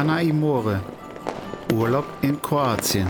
Quana Imore. Urlaub in Kroatien.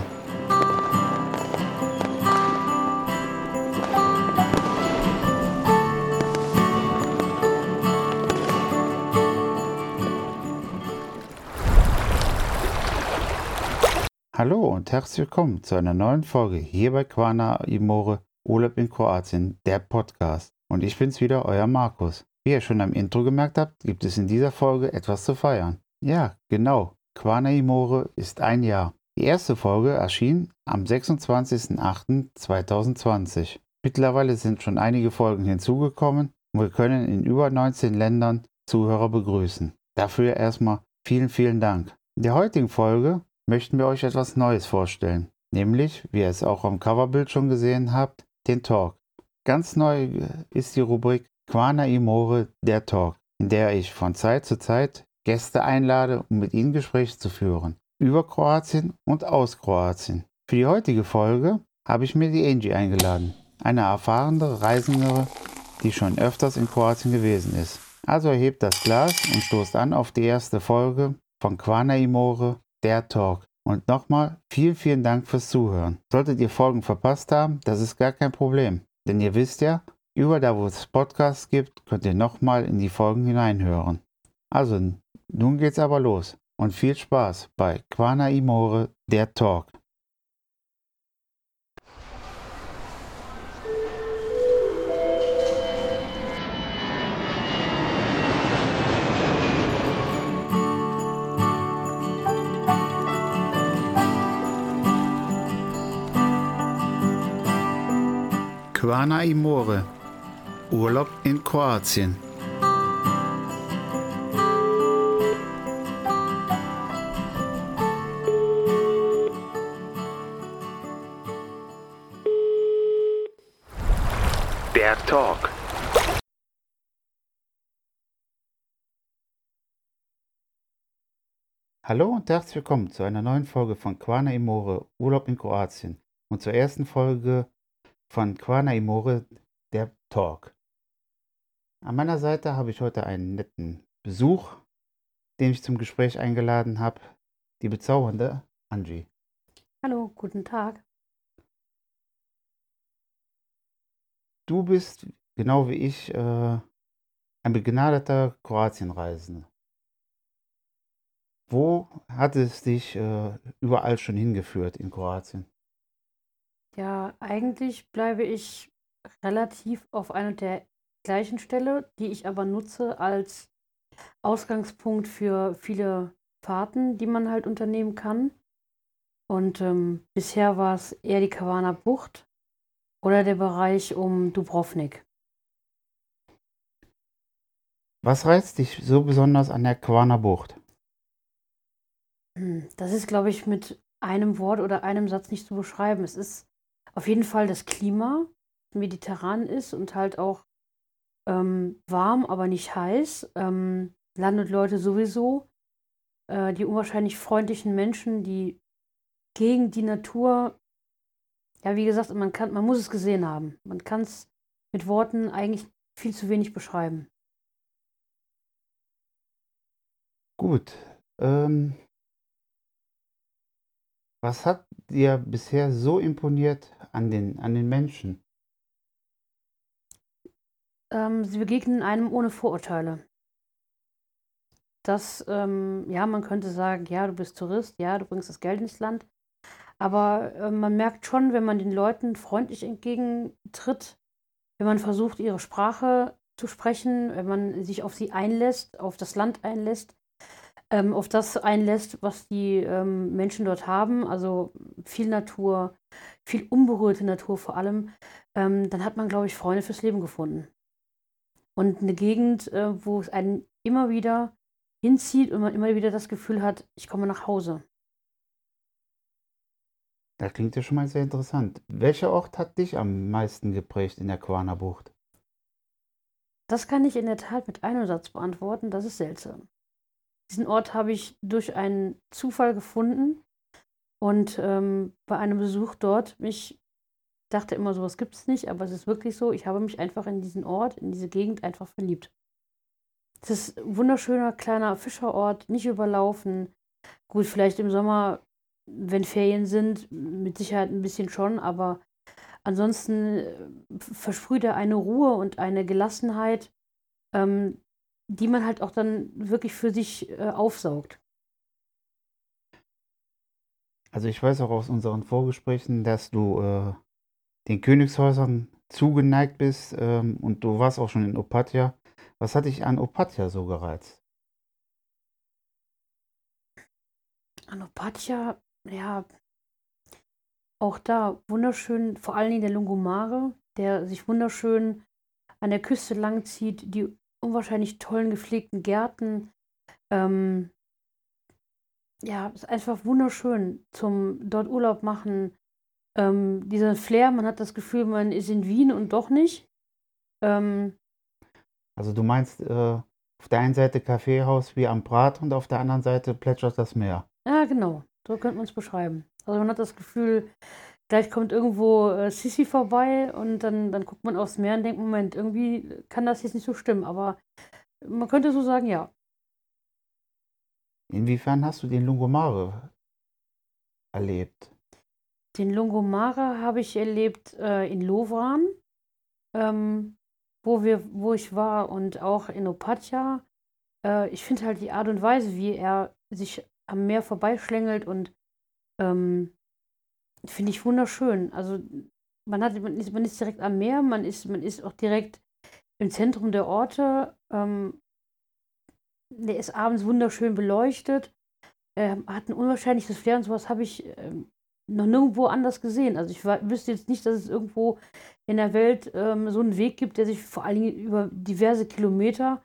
Hallo und herzlich willkommen zu einer neuen Folge hier bei Quana Imore Urlaub in Kroatien, der Podcast. Und ich bin's wieder, euer Markus. Wie ihr schon am Intro gemerkt habt, gibt es in dieser Folge etwas zu feiern. Ja, genau. Quana Imore ist ein Jahr. Die erste Folge erschien am 26.08.2020. Mittlerweile sind schon einige Folgen hinzugekommen und wir können in über 19 Ländern Zuhörer begrüßen. Dafür erstmal vielen, vielen Dank. In der heutigen Folge möchten wir euch etwas Neues vorstellen, nämlich, wie ihr es auch am Coverbild schon gesehen habt, den Talk. Ganz neu ist die Rubrik Quana Imore, der Talk, in der ich von Zeit zu Zeit Gäste einlade, um mit ihnen Gespräche zu führen. Über Kroatien und aus Kroatien. Für die heutige Folge habe ich mir die Angie eingeladen. Eine erfahrene Reisende, die schon öfters in Kroatien gewesen ist. Also erhebt das Glas und stoßt an auf die erste Folge von Quana Imore, der Talk. Und nochmal vielen, vielen Dank fürs Zuhören. Solltet ihr Folgen verpasst haben, das ist gar kein Problem. Denn ihr wisst ja, über da, wo es Podcasts gibt, könnt ihr nochmal in die Folgen hineinhören. Also, nun geht's aber los und viel Spaß bei Quana Imore, der Talk. Quana Imore. Urlaub in Kroatien. Der Talk. Hallo und herzlich willkommen zu einer neuen Folge von Quana Imore Urlaub in Kroatien und zur ersten Folge von Quana Imore, der Talk. An meiner Seite habe ich heute einen netten Besuch, den ich zum Gespräch eingeladen habe, die bezaubernde Angie. Hallo, guten Tag. Du bist, genau wie ich, äh, ein begnadeter Kroatienreisender. Wo hat es dich äh, überall schon hingeführt in Kroatien? Ja, eigentlich bleibe ich relativ auf einer der gleichen Stelle, die ich aber nutze als Ausgangspunkt für viele Fahrten, die man halt unternehmen kann. Und ähm, bisher war es eher die Kawana Bucht oder der Bereich um Dubrovnik. Was reizt dich so besonders an der Quana Bucht? Hm, Das ist, glaube ich, mit einem Wort oder einem Satz nicht zu beschreiben. Es ist auf jeden Fall das Klima, mediterran ist und halt auch ähm, warm, aber nicht heiß. Ähm, Land und Leute sowieso. Äh, die unwahrscheinlich freundlichen Menschen, die gegen die Natur, ja, wie gesagt, man kann, man muss es gesehen haben. Man kann es mit Worten eigentlich viel zu wenig beschreiben. Gut. Ähm, was hat dir bisher so imponiert an den, an den Menschen? Ähm, sie begegnen einem ohne Vorurteile. Das, ähm, ja, man könnte sagen, ja, du bist Tourist, ja, du bringst das Geld ins Land. Aber äh, man merkt schon, wenn man den Leuten freundlich entgegentritt, wenn man versucht, ihre Sprache zu sprechen, wenn man sich auf sie einlässt, auf das Land einlässt, ähm, auf das einlässt, was die ähm, Menschen dort haben, also viel Natur, viel unberührte Natur vor allem, ähm, dann hat man, glaube ich, Freunde fürs Leben gefunden. Und eine Gegend, äh, wo es einen immer wieder hinzieht und man immer wieder das Gefühl hat, ich komme nach Hause. Das klingt ja schon mal sehr interessant. Welcher Ort hat dich am meisten geprägt in der Quana Bucht? Das kann ich in der Tat mit einem Satz beantworten, das ist seltsam. Diesen Ort habe ich durch einen Zufall gefunden und ähm, bei einem Besuch dort mich dachte immer, sowas gibt es nicht, aber es ist wirklich so, ich habe mich einfach in diesen Ort, in diese Gegend einfach verliebt. Es ist ein wunderschöner kleiner Fischerort, nicht überlaufen, Gut, vielleicht im Sommer, wenn Ferien sind, mit Sicherheit ein bisschen schon, aber ansonsten äh, versprüht er eine Ruhe und eine Gelassenheit, ähm, die man halt auch dann wirklich für sich äh, aufsaugt. Also ich weiß auch aus unseren Vorgesprächen, dass du äh, den Königshäusern zugeneigt bist ähm, und du warst auch schon in Opatja. Was hat dich an Opatja so gereizt? An Opatja, ja, auch da wunderschön, vor allen Dingen der Lungomare, der sich wunderschön an der Küste langzieht, die unwahrscheinlich tollen gepflegten Gärten. Ähm, ja, ist einfach wunderschön zum dort Urlaub machen. Ähm, dieser Flair, man hat das Gefühl, man ist in Wien und doch nicht. Ähm, also du meinst äh, auf der einen Seite Kaffeehaus wie am Brat und auf der anderen Seite plätschert das Meer. Ja, genau. So könnte man es beschreiben. Also man hat das Gefühl, gleich kommt irgendwo äh, Sissi vorbei und dann, dann guckt man aufs Meer und denkt, Moment, irgendwie kann das jetzt nicht so stimmen. Aber man könnte so sagen, ja. Inwiefern hast du den Lungomare erlebt? Den Lungomare habe ich erlebt äh, in Lovran, ähm, wo, wir, wo ich war und auch in Opatja. Äh, ich finde halt die Art und Weise, wie er sich am Meer vorbeischlängelt und ähm, finde ich wunderschön. Also man, hat, man, ist, man ist direkt am Meer, man ist, man ist auch direkt im Zentrum der Orte. Ähm, der ist abends wunderschön beleuchtet, äh, hat ein unwahrscheinliches Flair und sowas habe ich äh, noch nirgendwo anders gesehen. Also ich wüsste jetzt nicht, dass es irgendwo in der Welt ähm, so einen Weg gibt, der sich vor allen Dingen über diverse Kilometer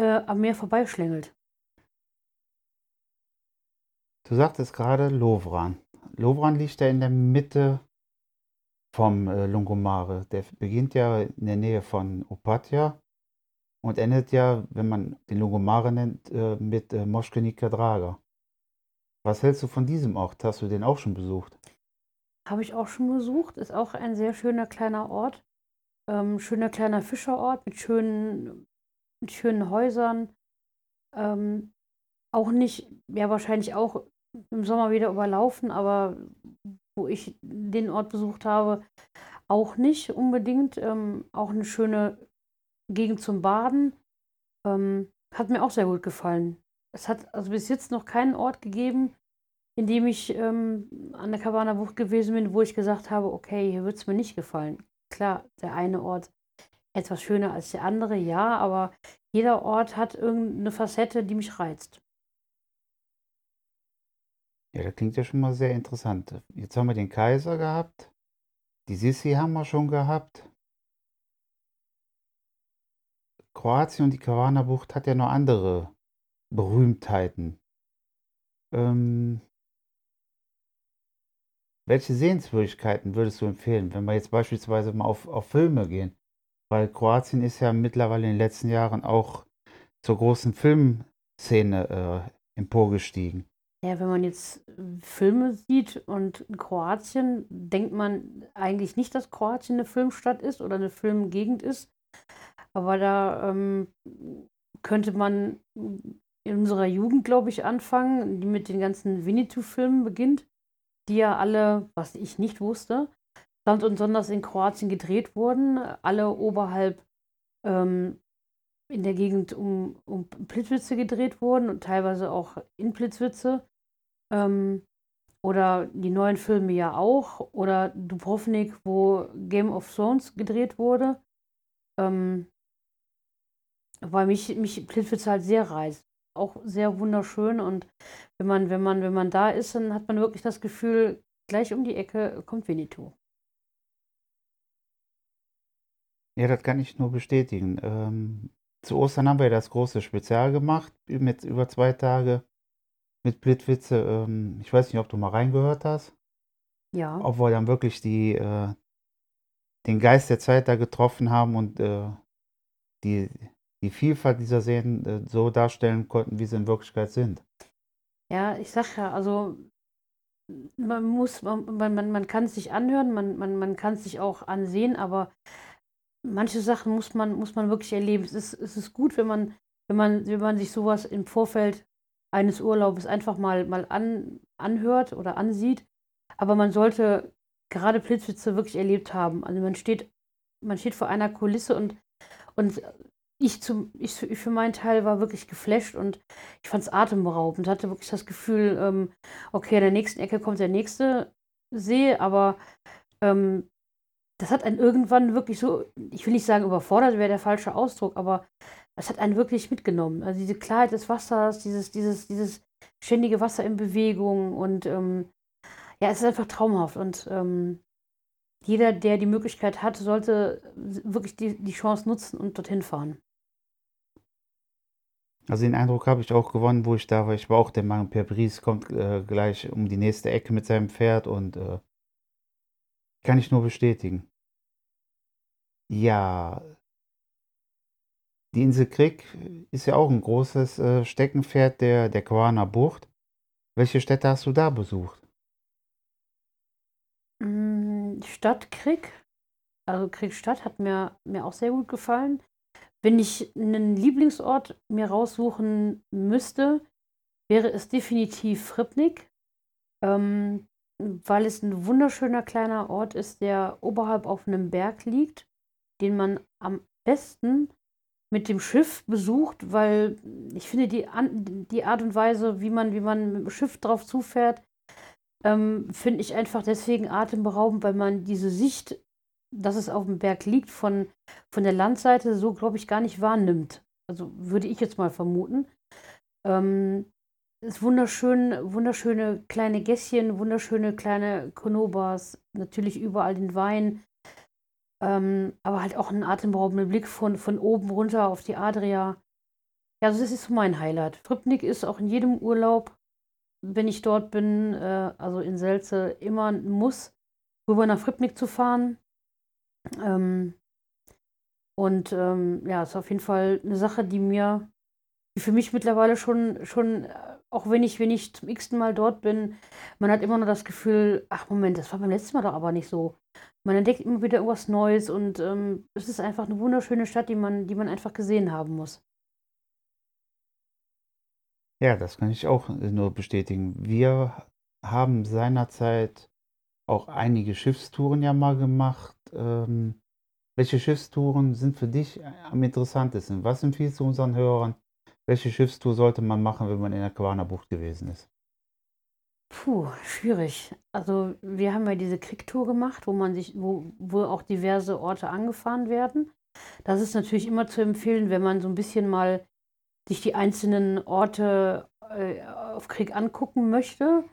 äh, am Meer vorbeischlängelt. Du sagtest gerade Lovran. Lovran liegt ja in der Mitte vom äh, Lungomare. Der beginnt ja in der Nähe von Opatja und endet ja, wenn man den Lungomare nennt, äh, mit äh, Moschkenika Draga. Was hältst du von diesem Ort? Hast du den auch schon besucht? Habe ich auch schon besucht. Ist auch ein sehr schöner kleiner Ort. Ähm, schöner kleiner Fischerort mit schönen, mit schönen Häusern. Ähm, auch nicht, ja, wahrscheinlich auch im Sommer wieder überlaufen, aber wo ich den Ort besucht habe, auch nicht unbedingt. Ähm, auch eine schöne Gegend zum Baden. Ähm, hat mir auch sehr gut gefallen. Es hat also bis jetzt noch keinen Ort gegeben, in dem ich ähm, an der Cabana Bucht gewesen bin, wo ich gesagt habe, okay, hier wird es mir nicht gefallen. Klar, der eine Ort etwas schöner als der andere, ja, aber jeder Ort hat irgendeine Facette, die mich reizt. Ja, das klingt ja schon mal sehr interessant. Jetzt haben wir den Kaiser gehabt. Die Sissi haben wir schon gehabt. Kroatien und die Kavana-Bucht hat ja noch andere Berühmtheiten. Ähm, welche Sehenswürdigkeiten würdest du empfehlen, wenn wir jetzt beispielsweise mal auf, auf Filme gehen? Weil Kroatien ist ja mittlerweile in den letzten Jahren auch zur großen Filmszene äh, emporgestiegen. Ja, wenn man jetzt Filme sieht und in Kroatien, denkt man eigentlich nicht, dass Kroatien eine Filmstadt ist oder eine Filmgegend ist. Aber da ähm, könnte man in unserer Jugend, glaube ich, anfangen, die mit den ganzen Winnetou-Filmen beginnt, die ja alle, was ich nicht wusste, samt und sonders in Kroatien gedreht wurden, alle oberhalb ähm, in der Gegend um, um Plitzwitze gedreht wurden und teilweise auch in Plitzwitze. Ähm, oder die neuen Filme ja auch. Oder Dubrovnik, wo Game of Thrones gedreht wurde. Ähm, weil mich, mich Plitzwitze halt sehr reizt auch sehr wunderschön und wenn man, wenn man, wenn man da ist, dann hat man wirklich das Gefühl, gleich um die Ecke kommt Winnetou. Ja, das kann ich nur bestätigen. Ähm, zu Ostern haben wir das große Spezial gemacht, mit über zwei Tage mit Blitwitze. Ähm, ich weiß nicht, ob du mal reingehört hast. Ja. Ob wir dann wirklich die, äh, den Geist der Zeit da getroffen haben und äh, die, die Vielfalt dieser Serien äh, so darstellen konnten, wie sie in Wirklichkeit sind. Ja, ich sag ja, also man muss, man, man, man kann es sich anhören, man, man, man kann es sich auch ansehen, aber manche Sachen muss man, muss man wirklich erleben. Es ist, es ist gut, wenn man, wenn man, wenn man sich sowas im Vorfeld eines Urlaubes einfach mal, mal an, anhört oder ansieht. Aber man sollte gerade Plitvice wirklich erlebt haben. Also man steht, man steht vor einer Kulisse und, und ich, zum, ich für meinen Teil war wirklich geflasht und ich fand es atemberaubend. Hatte wirklich das Gefühl, ähm, okay, in der nächsten Ecke kommt der nächste See, aber ähm, das hat einen irgendwann wirklich so, ich will nicht sagen überfordert, wäre der falsche Ausdruck, aber es hat einen wirklich mitgenommen. Also diese Klarheit des Wassers, dieses, dieses, dieses ständige Wasser in Bewegung und ähm, ja, es ist einfach traumhaft und ähm, jeder, der die Möglichkeit hat, sollte wirklich die, die Chance nutzen und dorthin fahren. Also den Eindruck habe ich auch gewonnen, wo ich da war. Ich war auch der Meinung, Per Bries kommt äh, gleich um die nächste Ecke mit seinem Pferd und äh, kann ich nur bestätigen. Ja, die Insel Krieg ist ja auch ein großes äh, Steckenpferd der, der Quaner Bucht. Welche Städte hast du da besucht? Mm, Stadt Krieg, also Kriegstadt hat mir, mir auch sehr gut gefallen. Wenn ich einen Lieblingsort mir raussuchen müsste, wäre es definitiv Fripnik, ähm, weil es ein wunderschöner kleiner Ort ist, der oberhalb auf einem Berg liegt, den man am besten mit dem Schiff besucht, weil ich finde die, die Art und Weise, wie man, wie man mit dem Schiff drauf zufährt, ähm, finde ich einfach deswegen atemberaubend, weil man diese Sicht dass es auf dem Berg liegt, von, von der Landseite so, glaube ich, gar nicht wahrnimmt. Also würde ich jetzt mal vermuten. Ähm, ist wunderschön, wunderschöne kleine Gässchen, wunderschöne kleine Konobas, natürlich überall den Wein, ähm, aber halt auch ein atemberaubender Blick von, von oben runter auf die Adria. Ja, also das ist mein Highlight. Fripnik ist auch in jedem Urlaub, wenn ich dort bin, äh, also in Selze, immer ein Muss, rüber nach Fripnik zu fahren. Ähm, und ähm, ja, ist auf jeden Fall eine Sache, die mir, die für mich mittlerweile schon, schon, äh, auch wenn ich, wenn ich zum x-ten Mal dort bin, man hat immer noch das Gefühl, ach Moment, das war beim letzten Mal doch aber nicht so. Man entdeckt immer wieder irgendwas Neues und ähm, es ist einfach eine wunderschöne Stadt, die man, die man einfach gesehen haben muss. Ja, das kann ich auch nur bestätigen. Wir haben seinerzeit auch einige Schiffstouren ja mal gemacht ähm, welche Schiffstouren sind für dich am interessantesten? Was empfiehlst du unseren Hörern? Welche Schiffstour sollte man machen, wenn man in der Quaner Bucht gewesen ist? Puh, schwierig. Also wir haben ja diese Kriegtour gemacht, wo man sich, wo, wo auch diverse Orte angefahren werden. Das ist natürlich immer zu empfehlen, wenn man so ein bisschen mal sich die einzelnen Orte äh, auf Krieg angucken möchte.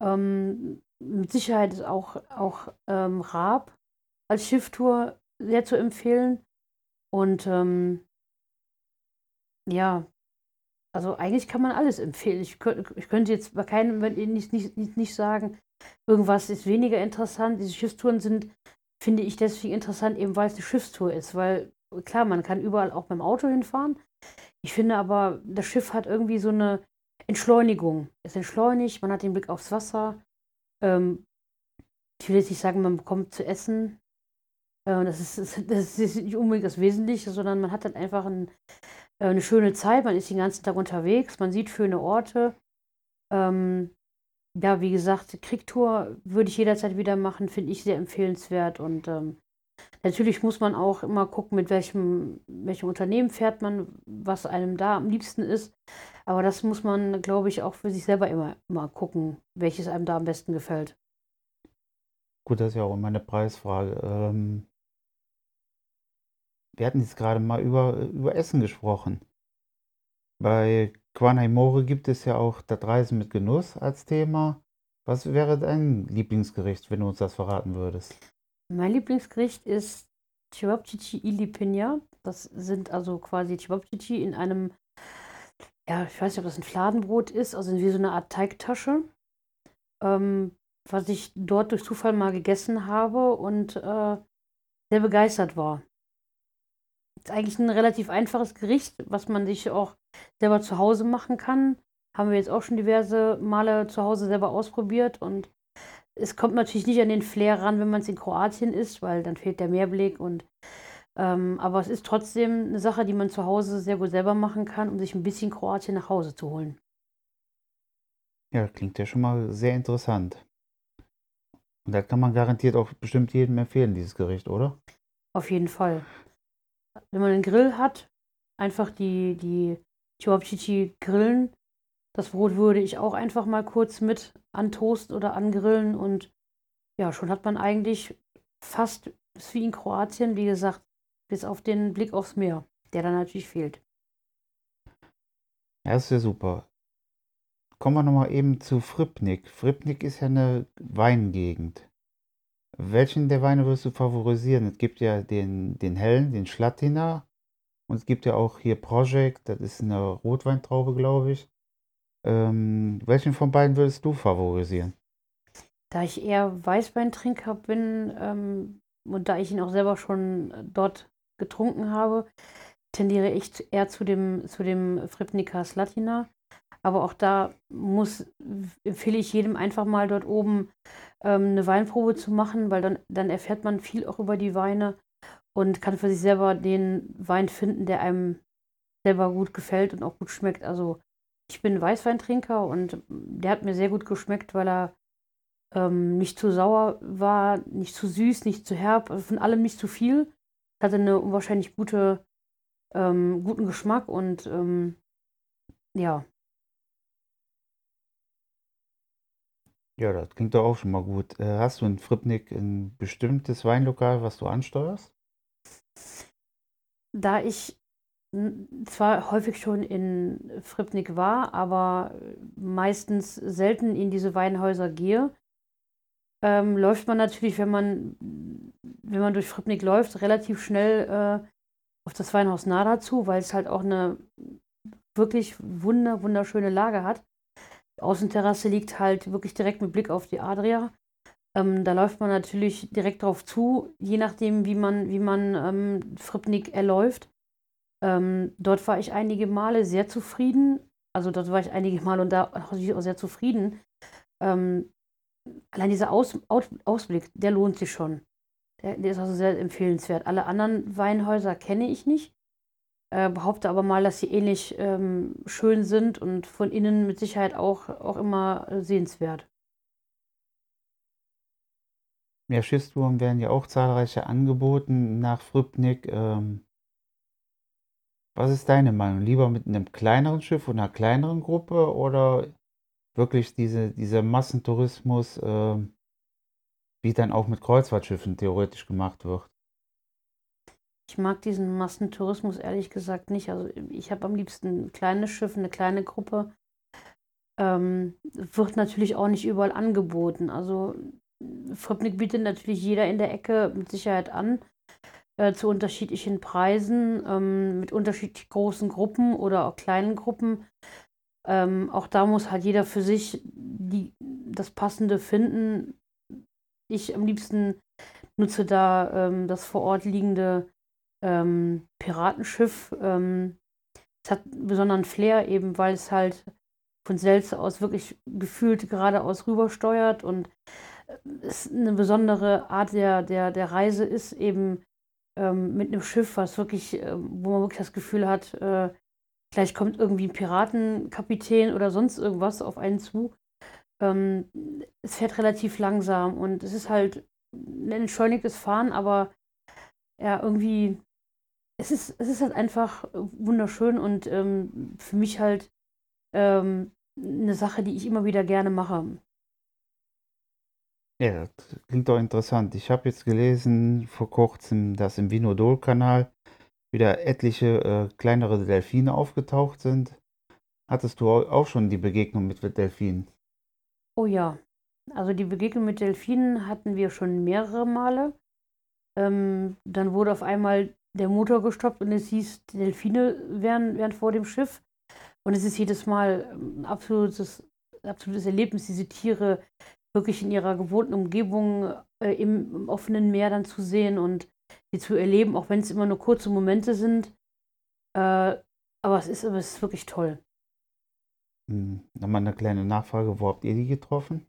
Ähm, mit Sicherheit ist auch, auch ähm, Raab als Schifftour sehr zu empfehlen. Und ähm, ja, also eigentlich kann man alles empfehlen. Ich, könnt, ich könnte jetzt bei keinem nicht, nicht, nicht, sagen, irgendwas ist weniger interessant. Diese Schiffstouren sind, finde ich, deswegen interessant, eben weil es eine Schiffstour ist. Weil klar, man kann überall auch beim Auto hinfahren. Ich finde aber, das Schiff hat irgendwie so eine Entschleunigung. Es entschleunigt, man hat den Blick aufs Wasser. Ähm, ich will jetzt nicht sagen, man bekommt zu essen. Äh, das, ist, das ist nicht unbedingt das Wesentliche, sondern man hat dann einfach ein, eine schöne Zeit, man ist den ganzen Tag unterwegs, man sieht schöne Orte. Ähm, ja, wie gesagt, Kriegtour würde ich jederzeit wieder machen, finde ich sehr empfehlenswert. Und ähm, natürlich muss man auch immer gucken, mit welchem, welchem Unternehmen fährt man, was einem da am liebsten ist. Aber das muss man, glaube ich, auch für sich selber immer, immer gucken, welches einem da am besten gefällt. Gut, das ist ja auch immer eine Preisfrage. Ähm, wir hatten jetzt gerade mal über, über Essen gesprochen. Bei Quanaimore gibt es ja auch das Reisen mit Genuss als Thema. Was wäre dein Lieblingsgericht, wenn du uns das verraten würdest? Mein Lieblingsgericht ist Chibabchichi Ilipinja. Das sind also quasi Chibabchichi in einem, ja, ich weiß nicht, ob das ein Fladenbrot ist, also wie so eine Art Teigtasche. Ähm, was ich dort durch Zufall mal gegessen habe und äh, sehr begeistert war. Ist eigentlich ein relativ einfaches Gericht, was man sich auch selber zu Hause machen kann. Haben wir jetzt auch schon diverse Male zu Hause selber ausprobiert und es kommt natürlich nicht an den Flair ran, wenn man es in Kroatien isst, weil dann fehlt der Meerblick und ähm, aber es ist trotzdem eine Sache, die man zu Hause sehr gut selber machen kann, um sich ein bisschen Kroatien nach Hause zu holen. Ja, klingt ja schon mal sehr interessant. Und das kann man garantiert auch bestimmt jedem empfehlen, dieses Gericht, oder? Auf jeden Fall. Wenn man einen Grill hat, einfach die, die Chihuahua grillen. Das Brot würde ich auch einfach mal kurz mit antoasten oder angrillen und ja, schon hat man eigentlich fast ist wie in Kroatien, wie gesagt, bis auf den Blick aufs Meer, der dann natürlich fehlt. Ja, ist ja super. Kommen wir nochmal eben zu Fripnik. Fripnik ist ja eine Weingegend. Welchen der Weine wirst du favorisieren? Es gibt ja den, den hellen, den Schlatina. Und es gibt ja auch hier Project, das ist eine Rotweintraube, glaube ich. Ähm, welchen von beiden würdest du favorisieren? Da ich eher Weißweintrinker bin ähm, und da ich ihn auch selber schon dort getrunken habe, tendiere ich eher zu dem, zu dem Fripnica Slatina. Aber auch da muss, empfehle ich jedem einfach mal dort oben ähm, eine Weinprobe zu machen, weil dann, dann erfährt man viel auch über die Weine und kann für sich selber den Wein finden, der einem selber gut gefällt und auch gut schmeckt. Also ich bin Weißweintrinker und der hat mir sehr gut geschmeckt, weil er ähm, nicht zu sauer war, nicht zu süß, nicht zu herb, also von allem nicht zu viel. Hatte eine unwahrscheinlich gute, ähm, guten Geschmack und ähm, ja. Ja, das klingt doch auch schon mal gut. Äh, hast du in Fripnik ein bestimmtes Weinlokal, was du ansteuerst? Da ich zwar häufig schon in Fripnik war, aber meistens selten in diese Weinhäuser gehe, ähm, läuft man natürlich, wenn man, wenn man durch Fripnik läuft, relativ schnell äh, auf das Weinhaus Nada zu, weil es halt auch eine wirklich wunder, wunderschöne Lage hat. Außenterrasse liegt halt wirklich direkt mit Blick auf die Adria. Ähm, da läuft man natürlich direkt drauf zu, je nachdem, wie man, wie man ähm, Fripnik erläuft. Ähm, dort war ich einige Male sehr zufrieden. Also dort war ich einige Male und da auch sehr zufrieden. Ähm, allein dieser Aus, Aus, Ausblick, der lohnt sich schon. Der, der, ist also sehr empfehlenswert. Alle anderen Weinhäuser kenne ich nicht. Äh, behaupte aber mal, dass sie ähnlich ähm, schön sind und von innen mit Sicherheit auch, auch immer äh, sehenswert. Ja, Schiffstouren werden ja auch zahlreiche angeboten nach Frübnik. Ähm, was ist deine Meinung? Lieber mit einem kleineren Schiff und einer kleineren Gruppe oder wirklich diese, dieser Massentourismus, äh, wie dann auch mit Kreuzfahrtschiffen theoretisch gemacht wird? Ich mag diesen Massentourismus ehrlich gesagt nicht. Also ich habe am liebsten ein kleines Schiff, eine kleine Gruppe. Ähm, wird natürlich auch nicht überall angeboten. Also Fripnik bietet natürlich jeder in der Ecke mit Sicherheit an, äh, zu unterschiedlichen Preisen, ähm, mit unterschiedlich großen Gruppen oder auch kleinen Gruppen. Ähm, auch da muss halt jeder für sich die, das Passende finden. Ich am liebsten nutze da ähm, das vor Ort liegende ähm, Piratenschiff. Ähm, es hat einen besonderen Flair, eben weil es halt von selbst aus wirklich gefühlt geradeaus rübersteuert und äh, es eine besondere Art der, der, der Reise ist, eben ähm, mit einem Schiff, was wirklich, äh, wo man wirklich das Gefühl hat, äh, gleich kommt irgendwie ein Piratenkapitän oder sonst irgendwas auf einen zu. Ähm, es fährt relativ langsam und es ist halt ein entschleunigtes Fahren, aber ja, irgendwie, es ist, es ist halt einfach wunderschön und ähm, für mich halt ähm, eine Sache, die ich immer wieder gerne mache. Ja, das klingt doch interessant. Ich habe jetzt gelesen vor kurzem, dass im Vinodol-Kanal wieder etliche äh, kleinere Delfine aufgetaucht sind. Hattest du auch schon die Begegnung mit Delfinen? Oh ja, also die Begegnung mit Delfinen hatten wir schon mehrere Male. Ähm, dann wurde auf einmal der Motor gestoppt und es hieß, die Delfine wären, wären vor dem Schiff. Und es ist jedes Mal ein absolutes, absolutes Erlebnis, diese Tiere wirklich in ihrer gewohnten Umgebung äh, im, im, offenen Meer dann zu sehen und sie zu erleben, auch wenn es immer nur kurze Momente sind. Äh, aber es ist, aber es ist wirklich toll. Hm, Nochmal eine kleine Nachfrage, wo habt ihr die getroffen?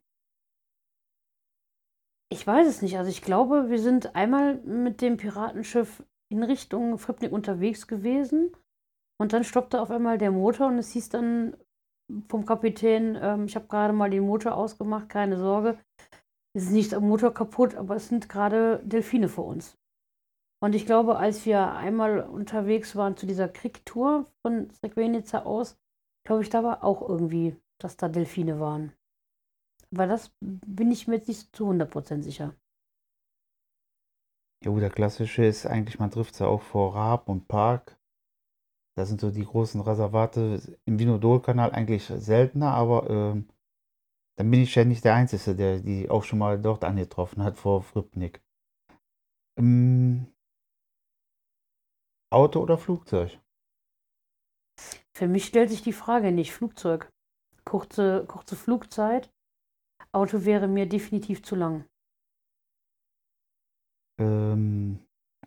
Ich weiß es nicht. Also ich glaube, wir sind einmal mit dem Piratenschiff in Richtung Fripnik unterwegs gewesen und dann stoppte auf einmal der Motor und es hieß dann vom Kapitän, ähm, ich habe gerade mal den Motor ausgemacht, keine Sorge. Es ist nicht am Motor kaputt, aber es sind gerade Delfine vor uns. Und ich glaube, als wir einmal unterwegs waren zu dieser Kriegtour von Srebrenica aus, glaube ich, da war auch irgendwie, dass da Delfine waren. Aber das bin ich mir jetzt nicht zu 100% sicher. Jo, der klassische ist eigentlich, man trifft sie auch vor Raab und Park. Das sind so die großen Reservate im Vinodol-Kanal eigentlich seltener, aber ähm, dann bin ich ja nicht der Einzige, der die auch schon mal dort angetroffen hat vor Fripnik. Ähm, Auto oder Flugzeug? Für mich stellt sich die Frage nicht. Flugzeug. Kurze, kurze Flugzeit. Auto wäre mir definitiv zu lang. Ähm,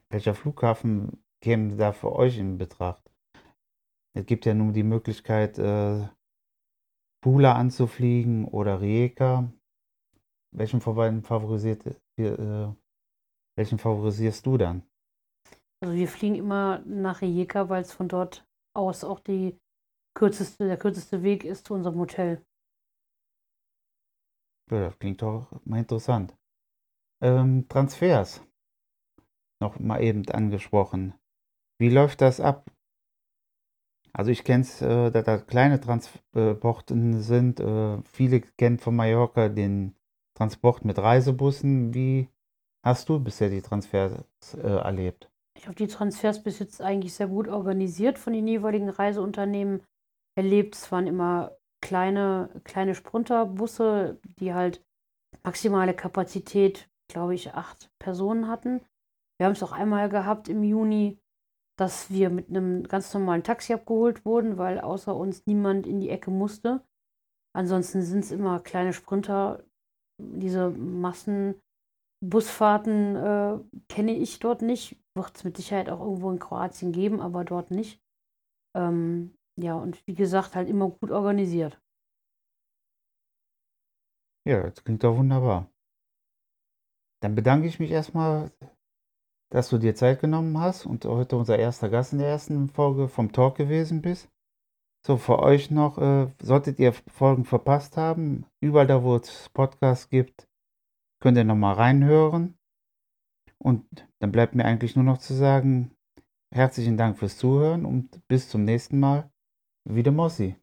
welcher Flughafen käme da für euch in Betracht? Es gibt ja nun die Möglichkeit, äh, Pula anzufliegen oder Rijeka. Welchen von beiden favorisiert, äh, welchen favorisierst du dann? Also wir fliegen immer nach Rijeka, weil es von dort aus auch die kürzeste, der kürzeste Weg ist zu unserem Hotel. Ja, das klingt doch mal interessant. Ähm, Transfers. Noch mal eben angesprochen. Wie läuft das ab? Also ich kenne es, äh, dass da kleine Transporten sind. Äh, viele kennen von Mallorca den Transport mit Reisebussen. Wie hast du bisher die Transfers äh, erlebt? Ich habe die Transfers bis jetzt eigentlich sehr gut organisiert von den jeweiligen Reiseunternehmen erlebt. Es waren immer kleine, kleine Sprunterbusse, die halt maximale Kapazität, glaube ich, acht Personen hatten. Wir haben es auch einmal gehabt im Juni, dass wir mit einem ganz normalen Taxi abgeholt wurden, weil außer uns niemand in die Ecke musste. Ansonsten sind es immer kleine Sprinter. Diese Massenbusfahrten äh, kenne ich dort nicht. Wird es mit Sicherheit auch irgendwo in Kroatien geben, aber dort nicht. Ähm, ja, und wie gesagt, halt immer gut organisiert. Ja, das klingt doch wunderbar. Dann bedanke ich mich erstmal dass du dir Zeit genommen hast und heute unser erster Gast in der ersten Folge vom Talk gewesen bist. So, für euch noch, äh, solltet ihr Folgen verpasst haben, überall da, wo es Podcasts gibt, könnt ihr nochmal reinhören. Und dann bleibt mir eigentlich nur noch zu sagen, herzlichen Dank fürs Zuhören und bis zum nächsten Mal. Wieder Mossi.